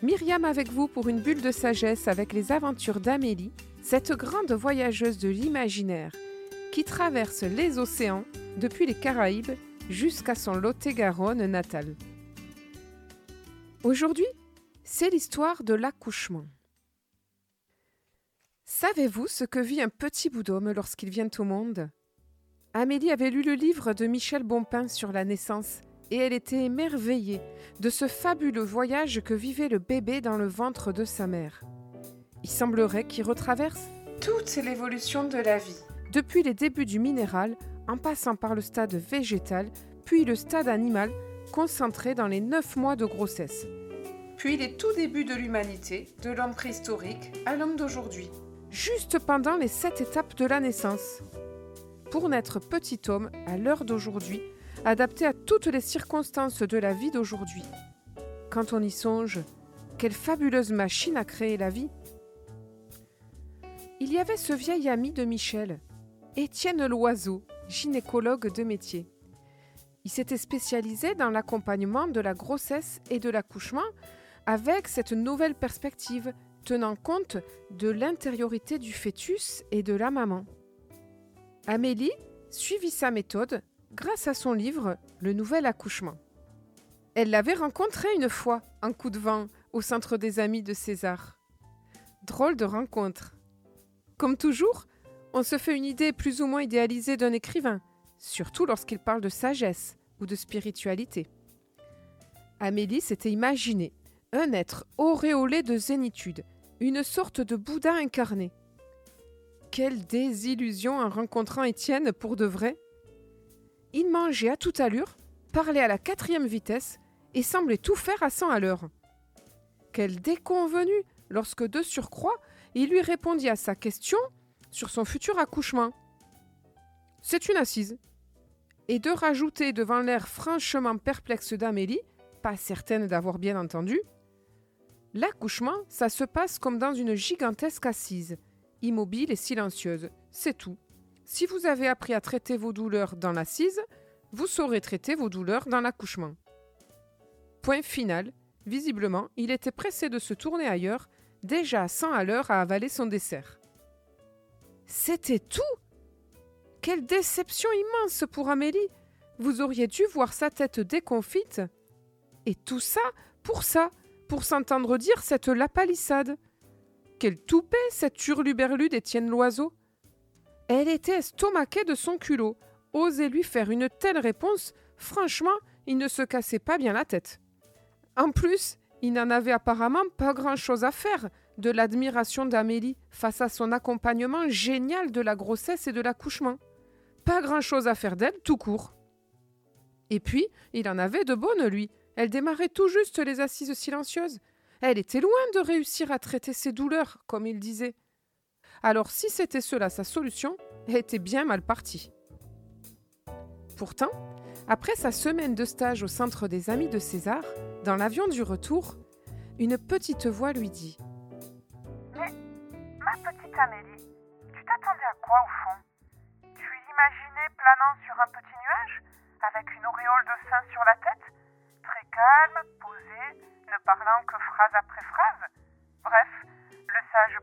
Myriam avec vous pour une bulle de sagesse avec les aventures d'Amélie, cette grande voyageuse de l'imaginaire qui traverse les océans depuis les Caraïbes jusqu'à son Lot-et-Garonne natal. Aujourd'hui, c'est l'histoire de l'accouchement. Savez-vous ce que vit un petit bout d'homme lorsqu'il vient au monde? Amélie avait lu le livre de Michel Bompin sur la naissance et elle était émerveillée de ce fabuleux voyage que vivait le bébé dans le ventre de sa mère. Il semblerait qu'il retraverse toute l'évolution de la vie, depuis les débuts du minéral, en passant par le stade végétal, puis le stade animal, concentré dans les neuf mois de grossesse, puis les tout débuts de l'humanité, de l'homme préhistorique à l'homme d'aujourd'hui, juste pendant les sept étapes de la naissance. Pour naître petit homme à l'heure d'aujourd'hui, adapté à toutes les circonstances de la vie d'aujourd'hui. Quand on y songe, quelle fabuleuse machine a créé la vie Il y avait ce vieil ami de Michel, Étienne Loiseau, gynécologue de métier. Il s'était spécialisé dans l'accompagnement de la grossesse et de l'accouchement avec cette nouvelle perspective tenant compte de l'intériorité du fœtus et de la maman. Amélie suivit sa méthode grâce à son livre Le Nouvel Accouchement. Elle l'avait rencontré une fois, en coup de vent, au centre des amis de César. Drôle de rencontre. Comme toujours, on se fait une idée plus ou moins idéalisée d'un écrivain, surtout lorsqu'il parle de sagesse ou de spiritualité. Amélie s'était imaginée un être auréolé de zénitude, une sorte de Bouddha incarné. Quelle désillusion en rencontrant Étienne pour de vrai il mangeait à toute allure, parlait à la quatrième vitesse et semblait tout faire à cent à l'heure. Quel déconvenu lorsque de surcroît il lui répondit à sa question sur son futur accouchement. C'est une assise. Et de rajouter devant l'air franchement perplexe d'Amélie, pas certaine d'avoir bien entendu, L'accouchement, ça se passe comme dans une gigantesque assise, immobile et silencieuse, c'est tout. Si vous avez appris à traiter vos douleurs dans l'assise, vous saurez traiter vos douleurs dans l'accouchement. Point final, visiblement, il était pressé de se tourner ailleurs, déjà à 100 à l'heure à avaler son dessert. C'était tout Quelle déception immense pour Amélie Vous auriez dû voir sa tête déconfite. Et tout ça pour ça, pour s'entendre dire cette lapalissade. Quel toupet, cette hurluberlu d'Étienne Loiseau elle était estomaquée de son culot. Oser lui faire une telle réponse, franchement, il ne se cassait pas bien la tête. En plus, il n'en avait apparemment pas grand-chose à faire de l'admiration d'Amélie face à son accompagnement génial de la grossesse et de l'accouchement. Pas grand-chose à faire d'elle, tout court. Et puis, il en avait de bonnes, lui. Elle démarrait tout juste les assises silencieuses. Elle était loin de réussir à traiter ses douleurs, comme il disait. Alors si c'était cela sa solution, elle était bien mal partie. Pourtant, après sa semaine de stage au centre des amis de César, dans l'avion du retour, une petite voix lui dit Mais, ma petite Amélie, tu t'attendais à quoi au fond? Tu l'imaginais planant sur un petit nuage, avec une auréole de sein sur la tête, très calme, posé, ne parlant que phrase après phrase? Bref, le sage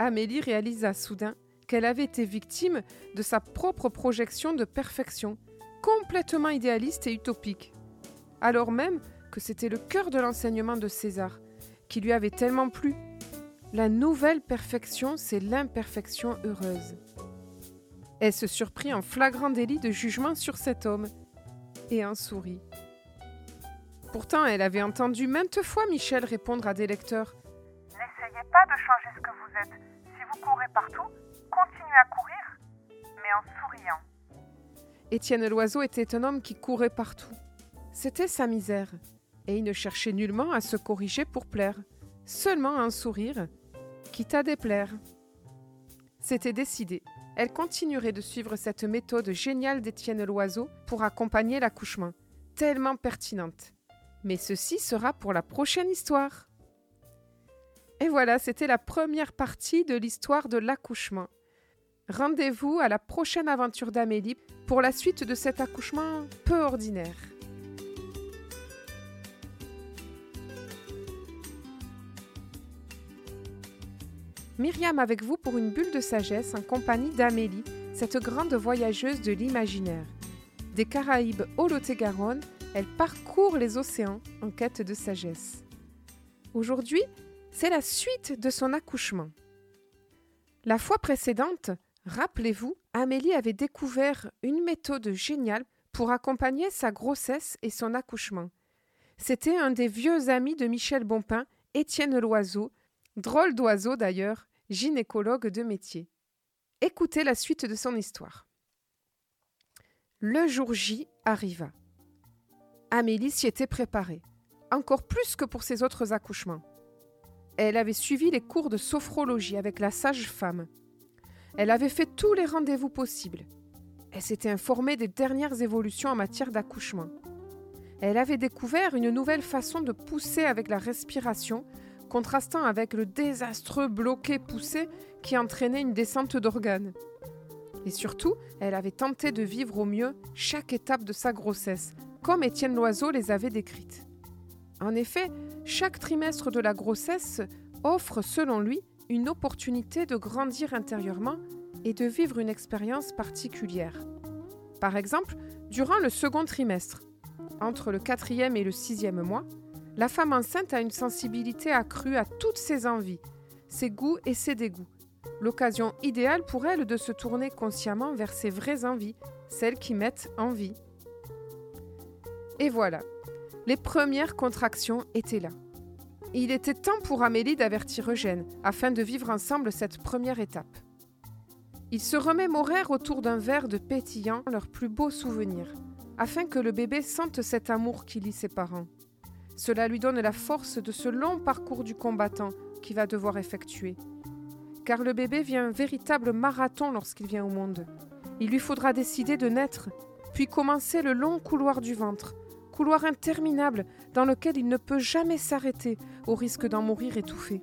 Amélie réalisa soudain qu'elle avait été victime de sa propre projection de perfection, complètement idéaliste et utopique. Alors même que c'était le cœur de l'enseignement de César, qui lui avait tellement plu. La nouvelle perfection, c'est l'imperfection heureuse. Elle se surprit en flagrant délit de jugement sur cet homme et en sourit. Pourtant, elle avait entendu maintes fois Michel répondre à des lecteurs partout, continuez à courir, mais en souriant. Étienne Loiseau était un homme qui courait partout. C'était sa misère, et il ne cherchait nullement à se corriger pour plaire, seulement un sourire, quitte à déplaire. C'était décidé. Elle continuerait de suivre cette méthode géniale d'Étienne Loiseau pour accompagner l'accouchement, tellement pertinente. Mais ceci sera pour la prochaine histoire. Et voilà, c'était la première partie de l'histoire de l'accouchement. Rendez-vous à la prochaine aventure d'Amélie pour la suite de cet accouchement peu ordinaire. Myriam avec vous pour une bulle de sagesse en compagnie d'Amélie, cette grande voyageuse de l'imaginaire. Des Caraïbes au Lot-et-Garonne, elle parcourt les océans en quête de sagesse. Aujourd'hui, c'est la suite de son accouchement. La fois précédente, rappelez-vous, Amélie avait découvert une méthode géniale pour accompagner sa grossesse et son accouchement. C'était un des vieux amis de Michel Bompin, Étienne Loiseau, drôle d'oiseau d'ailleurs, gynécologue de métier. Écoutez la suite de son histoire. Le jour J arriva. Amélie s'y était préparée, encore plus que pour ses autres accouchements. Elle avait suivi les cours de sophrologie avec la sage-femme. Elle avait fait tous les rendez-vous possibles. Elle s'était informée des dernières évolutions en matière d'accouchement. Elle avait découvert une nouvelle façon de pousser avec la respiration contrastant avec le désastreux bloqué poussé qui entraînait une descente d'organes. Et surtout, elle avait tenté de vivre au mieux chaque étape de sa grossesse, comme Étienne Loiseau les avait décrites. En effet, chaque trimestre de la grossesse offre, selon lui, une opportunité de grandir intérieurement et de vivre une expérience particulière. Par exemple, durant le second trimestre, entre le quatrième et le sixième mois, la femme enceinte a une sensibilité accrue à toutes ses envies, ses goûts et ses dégoûts. L'occasion idéale pour elle de se tourner consciemment vers ses vraies envies, celles qui mettent en vie. Et voilà, les premières contractions étaient là. Il était temps pour Amélie d'avertir Eugène, afin de vivre ensemble cette première étape. Ils se remémorèrent autour d'un verre de pétillant leurs plus beaux souvenirs, afin que le bébé sente cet amour qui lie ses parents. Cela lui donne la force de ce long parcours du combattant qu'il va devoir effectuer. Car le bébé vient un véritable marathon lorsqu'il vient au monde. Il lui faudra décider de naître, puis commencer le long couloir du ventre, couloir interminable dans lequel il ne peut jamais s'arrêter au risque d'en mourir étouffé.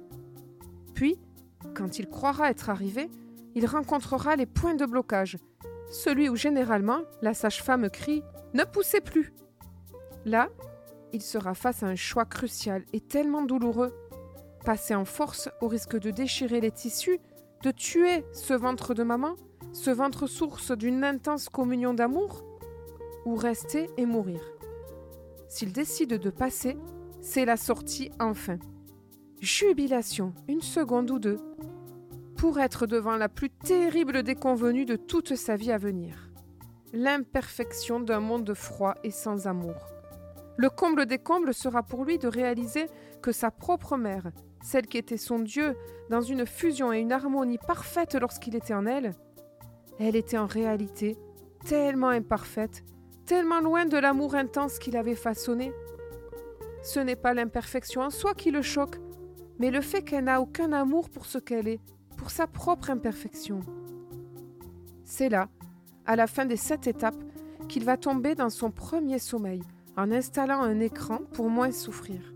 Puis, quand il croira être arrivé, il rencontrera les points de blocage, celui où généralement la sage-femme crie ⁇ Ne poussez plus !⁇ Là, il sera face à un choix crucial et tellement douloureux. Passer en force au risque de déchirer les tissus, de tuer ce ventre de maman, ce ventre source d'une intense communion d'amour, ou rester et mourir. Décide de passer, c'est la sortie enfin. Jubilation, une seconde ou deux, pour être devant la plus terrible déconvenue de toute sa vie à venir. L'imperfection d'un monde froid et sans amour. Le comble des combles sera pour lui de réaliser que sa propre mère, celle qui était son Dieu, dans une fusion et une harmonie parfaite lorsqu'il était en elle, elle était en réalité tellement imparfaite, tellement loin de l'amour intense qu'il avait façonné. Ce n'est pas l'imperfection en soi qui le choque, mais le fait qu'elle n'a aucun amour pour ce qu'elle est, pour sa propre imperfection. C'est là, à la fin des sept étapes, qu'il va tomber dans son premier sommeil, en installant un écran pour moins souffrir.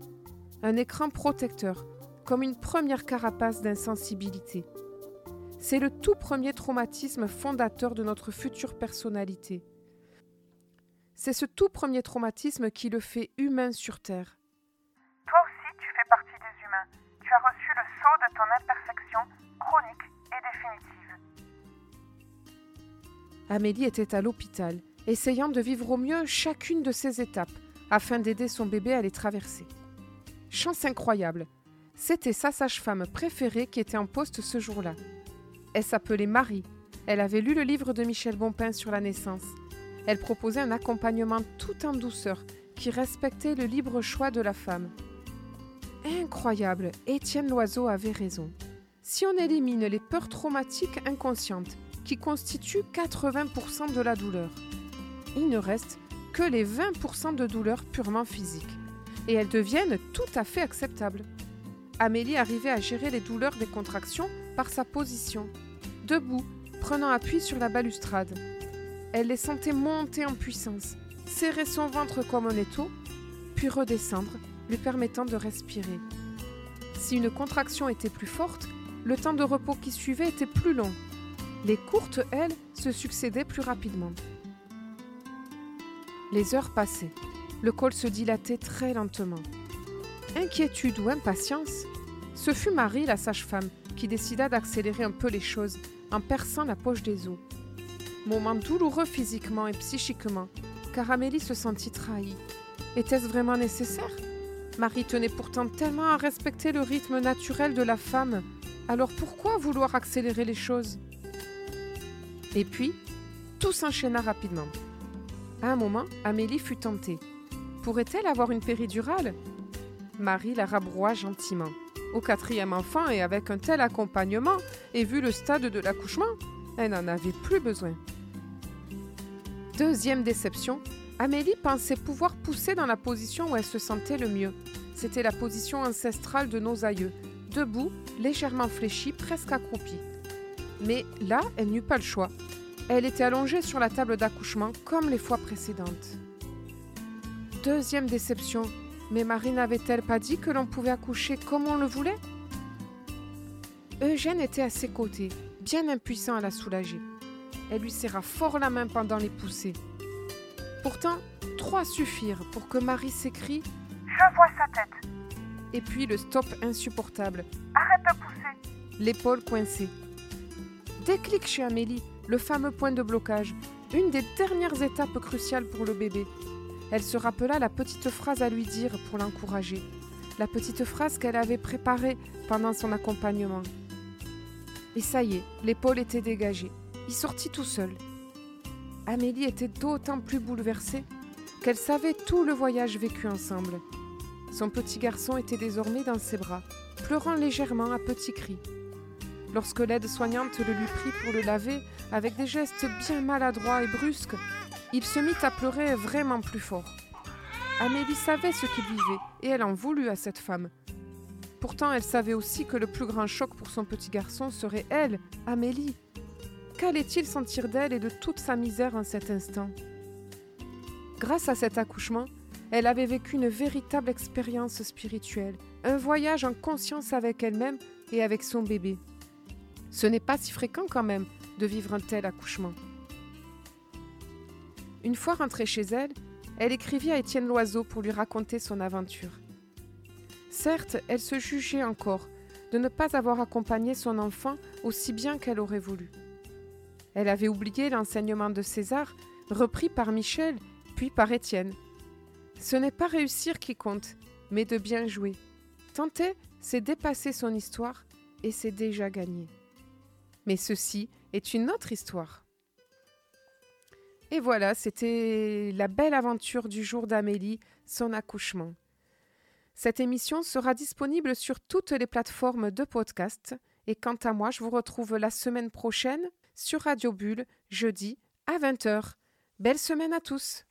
Un écran protecteur, comme une première carapace d'insensibilité. C'est le tout premier traumatisme fondateur de notre future personnalité. C'est ce tout premier traumatisme qui le fait humain sur Terre. Toi aussi, tu fais partie des humains. Tu as reçu le sceau de ton imperfection chronique et définitive. Amélie était à l'hôpital essayant de vivre au mieux chacune de ces étapes afin d'aider son bébé à les traverser. Chance incroyable, c'était sa sage-femme préférée qui était en poste ce jour-là. Elle s'appelait Marie. Elle avait lu le livre de Michel Bompin sur la naissance. Elle proposait un accompagnement tout en douceur qui respectait le libre choix de la femme. Incroyable, Étienne Loiseau avait raison. Si on élimine les peurs traumatiques inconscientes, qui constituent 80% de la douleur, il ne reste que les 20% de douleurs purement physiques. Et elles deviennent tout à fait acceptables. Amélie arrivait à gérer les douleurs des contractions par sa position, debout, prenant appui sur la balustrade. Elle les sentait monter en puissance, serrer son ventre comme un étau, puis redescendre, lui permettant de respirer. Si une contraction était plus forte, le temps de repos qui suivait était plus long. Les courtes, elles, se succédaient plus rapidement. Les heures passaient. Le col se dilatait très lentement. Inquiétude ou impatience Ce fut Marie, la sage-femme, qui décida d'accélérer un peu les choses en perçant la poche des os. Moment douloureux physiquement et psychiquement, car Amélie se sentit trahie. Était-ce vraiment nécessaire? Marie tenait pourtant tellement à respecter le rythme naturel de la femme, alors pourquoi vouloir accélérer les choses? Et puis, tout s'enchaîna rapidement. À un moment, Amélie fut tentée. Pourrait-elle avoir une péridurale? Marie la rabroua gentiment. Au quatrième enfant et avec un tel accompagnement, et vu le stade de l'accouchement, elle n'en avait plus besoin. Deuxième déception, Amélie pensait pouvoir pousser dans la position où elle se sentait le mieux. C'était la position ancestrale de nos aïeux, debout, légèrement fléchie, presque accroupie. Mais là, elle n'eut pas le choix. Elle était allongée sur la table d'accouchement comme les fois précédentes. Deuxième déception, mais Marie n'avait-elle pas dit que l'on pouvait accoucher comme on le voulait? Eugène était à ses côtés, bien impuissant à la soulager. Elle lui serra fort la main pendant les poussées. Pourtant, trois suffirent pour que Marie s'écrie Je vois sa tête. Et puis le stop insupportable. Arrête de pousser. L'épaule coincée. Déclic chez Amélie, le fameux point de blocage, une des dernières étapes cruciales pour le bébé. Elle se rappela la petite phrase à lui dire pour l'encourager, la petite phrase qu'elle avait préparée pendant son accompagnement. Et ça y est, l'épaule était dégagée. Il sortit tout seul. Amélie était d'autant plus bouleversée qu'elle savait tout le voyage vécu ensemble. Son petit garçon était désormais dans ses bras, pleurant légèrement à petits cris. Lorsque l'aide-soignante le lui prit pour le laver, avec des gestes bien maladroits et brusques, il se mit à pleurer vraiment plus fort. Amélie savait ce qu'il vivait et elle en voulut à cette femme. Pourtant, elle savait aussi que le plus grand choc pour son petit garçon serait elle, Amélie, Qu'allait-il sentir d'elle et de toute sa misère en cet instant? Grâce à cet accouchement, elle avait vécu une véritable expérience spirituelle, un voyage en conscience avec elle-même et avec son bébé. Ce n'est pas si fréquent quand même de vivre un tel accouchement. Une fois rentrée chez elle, elle écrivit à Étienne Loiseau pour lui raconter son aventure. Certes, elle se jugeait encore de ne pas avoir accompagné son enfant aussi bien qu'elle aurait voulu. Elle avait oublié l'enseignement de César, repris par Michel, puis par Étienne. Ce n'est pas réussir qui compte, mais de bien jouer. Tenter, c'est dépasser son histoire, et c'est déjà gagné. Mais ceci est une autre histoire. Et voilà, c'était la belle aventure du jour d'Amélie, son accouchement. Cette émission sera disponible sur toutes les plateformes de podcast. Et quant à moi, je vous retrouve la semaine prochaine sur Radio Bulle, jeudi à 20h. Belle semaine à tous!